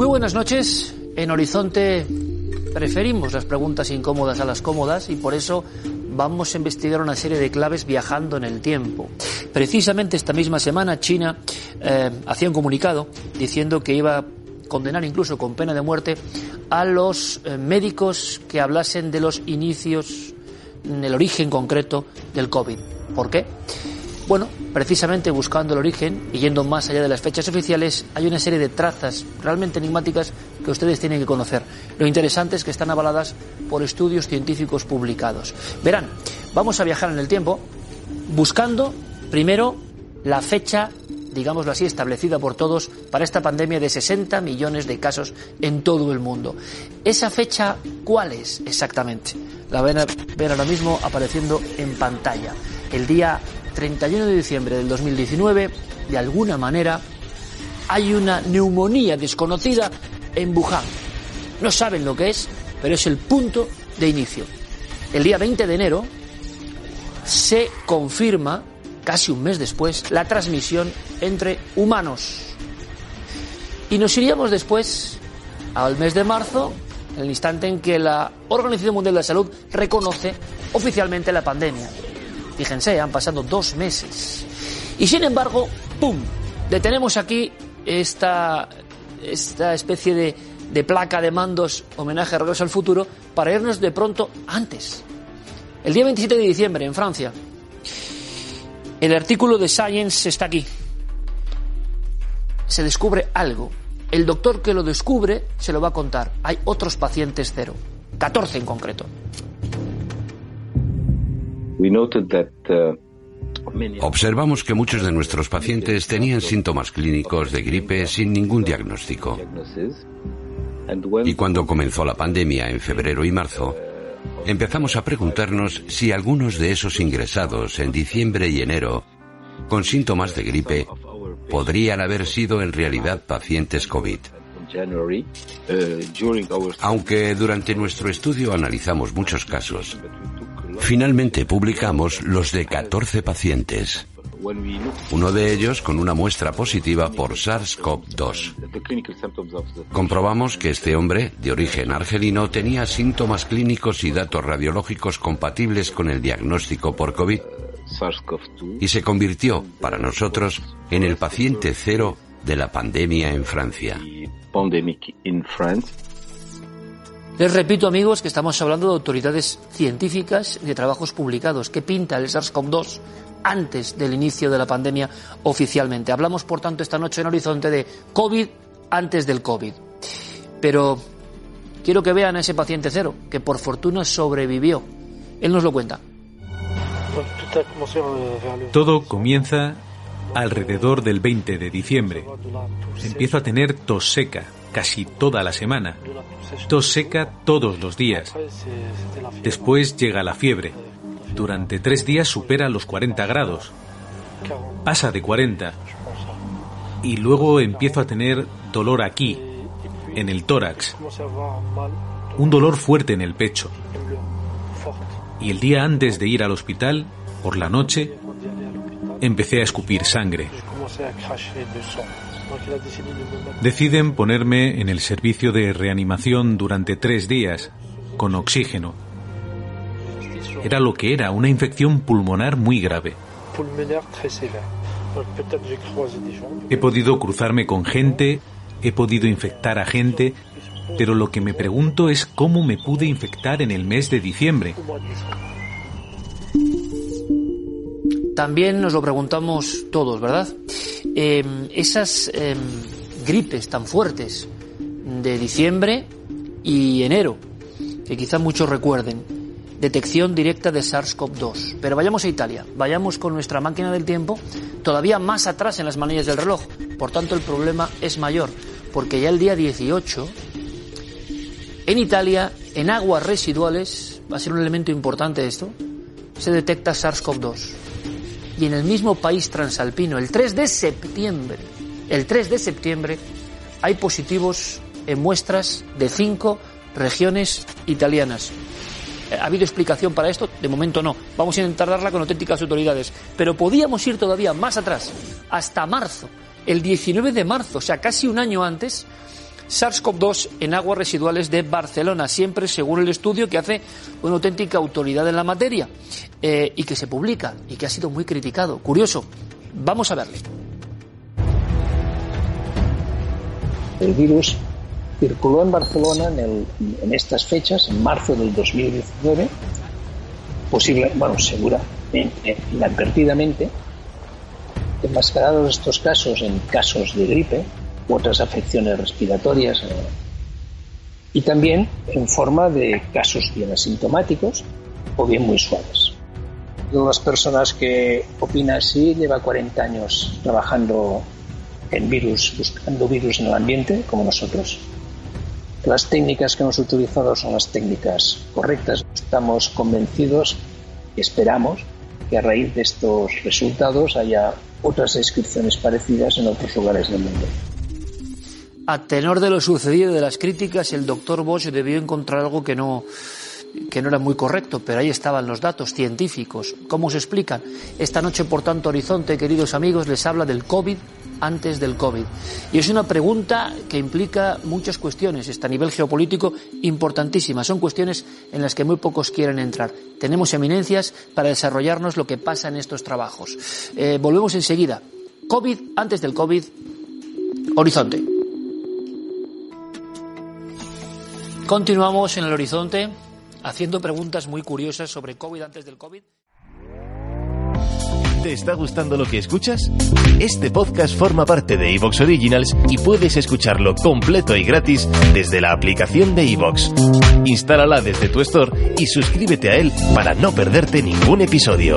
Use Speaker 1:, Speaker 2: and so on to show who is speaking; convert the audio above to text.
Speaker 1: Muy buenas noches. En Horizonte preferimos las preguntas incómodas a las cómodas y por eso vamos a investigar una serie de claves viajando en el tiempo. Precisamente esta misma semana China eh, hacía un comunicado diciendo que iba a condenar incluso con pena de muerte a los eh, médicos que hablasen de los inicios, el origen concreto del COVID. ¿Por qué? Bueno, precisamente buscando el origen y yendo más allá de las fechas oficiales, hay una serie de trazas realmente enigmáticas que ustedes tienen que conocer. Lo interesante es que están avaladas por estudios científicos publicados. Verán, vamos a viajar en el tiempo buscando primero la fecha digámoslo así, establecida por todos para esta pandemia de 60 millones de casos en todo el mundo. ¿Esa fecha cuál es exactamente? La van a ver ahora mismo apareciendo en pantalla. El día 31 de diciembre del 2019, de alguna manera, hay una neumonía desconocida en Wuhan. No saben lo que es, pero es el punto de inicio. El día 20 de enero se confirma, casi un mes después, la transmisión entre humanos. Y nos iríamos después al mes de marzo, en el instante en que la Organización Mundial de la Salud reconoce oficialmente la pandemia. Fíjense, han pasado dos meses. Y sin embargo, ¡pum! Detenemos aquí esta, esta especie de, de placa de mandos, homenaje a Regreso al Futuro, para irnos de pronto antes. El día 27 de diciembre, en Francia. El artículo de Science está aquí. Se descubre algo. El doctor que lo descubre se lo va a contar. Hay otros pacientes cero. 14 en concreto.
Speaker 2: Observamos que muchos de nuestros pacientes tenían síntomas clínicos de gripe sin ningún diagnóstico. Y cuando comenzó la pandemia en febrero y marzo, empezamos a preguntarnos si algunos de esos ingresados en diciembre y enero con síntomas de gripe podrían haber sido en realidad pacientes COVID. Aunque durante nuestro estudio analizamos muchos casos, Finalmente publicamos los de 14 pacientes, uno de ellos con una muestra positiva por SARS-CoV-2. Comprobamos que este hombre, de origen argelino, tenía síntomas clínicos y datos radiológicos compatibles con el diagnóstico por COVID y se convirtió, para nosotros, en el paciente cero de la pandemia en Francia.
Speaker 1: Les repito, amigos, que estamos hablando de autoridades científicas de trabajos publicados. ¿Qué pinta el SARS-CoV-2 antes del inicio de la pandemia oficialmente? Hablamos, por tanto, esta noche en Horizonte de COVID antes del COVID. Pero quiero que vean a ese paciente cero, que por fortuna sobrevivió. Él nos lo cuenta.
Speaker 3: Todo comienza alrededor del 20 de diciembre. Empiezo a tener tos seca casi toda la semana. Tos seca todos los días. Después llega la fiebre. Durante tres días supera los 40 grados. Pasa de 40. Y luego empiezo a tener dolor aquí, en el tórax. Un dolor fuerte en el pecho. Y el día antes de ir al hospital, por la noche, empecé a escupir sangre. Deciden ponerme en el servicio de reanimación durante tres días, con oxígeno. Era lo que era, una infección pulmonar muy grave. He podido cruzarme con gente, he podido infectar a gente pero lo que me pregunto es cómo me pude infectar en el mes de diciembre.
Speaker 1: También nos lo preguntamos todos, ¿verdad? Em, esas em, gripes tan fuertes de diciembre y enero, que quizá muchos recuerden, detección directa de SARS-CoV-2. Pero vayamos a Italia, vayamos con nuestra máquina del tiempo todavía más atrás en las manillas del reloj. Por tanto, el problema es mayor, porque ya el día 18, en Italia, en aguas residuales, va a ser un elemento importante esto, se detecta SARS-CoV-2. Y en el mismo país transalpino, el 3 de septiembre, el 3 de septiembre, hay positivos en muestras de cinco regiones italianas. ¿Ha habido explicación para esto? De momento no. Vamos a intentar darla con auténticas autoridades. Pero podíamos ir todavía más atrás, hasta marzo, el 19 de marzo, o sea, casi un año antes, SARS-CoV-2 en aguas residuales de Barcelona, siempre según el estudio que hace una auténtica autoridad en la materia eh, y que se publica y que ha sido muy criticado. Curioso, vamos a verle.
Speaker 4: El virus circuló en Barcelona en, en, estas fechas, en marzo del 2019, posible, bueno, seguramente, inadvertidamente, enmascarados estos casos en casos de gripe u otras afecciones respiratorias, eh, y también en forma de casos bien asintomáticos o bien muy suaves. Una de las personas que opina así lleva 40 años trabajando en virus, buscando virus en el ambiente, como nosotros, las técnicas que hemos utilizado son las técnicas correctas. Estamos convencidos y esperamos que a raíz de estos resultados haya otras descripciones parecidas en otros lugares del mundo.
Speaker 1: A tenor de lo sucedido de las críticas, el doctor Bosch debió encontrar algo que no, que no era muy correcto, pero ahí estaban los datos científicos. ¿Cómo se explican? Esta noche, por tanto, Horizonte, queridos amigos, les habla del COVID antes del COVID. Y es una pregunta que implica muchas cuestiones, está a nivel geopolítico importantísimas. Son cuestiones en las que muy pocos quieren entrar. Tenemos eminencias para desarrollarnos lo que pasa en estos trabajos. Eh, volvemos enseguida. COVID antes del COVID. Horizonte. Continuamos en el horizonte haciendo preguntas muy curiosas sobre COVID antes del COVID.
Speaker 5: ¿Te está gustando lo que escuchas? Este podcast forma parte de Evox Originals y puedes escucharlo completo y gratis desde la aplicación de Evox. Instálala desde tu store y suscríbete a él para no perderte ningún episodio.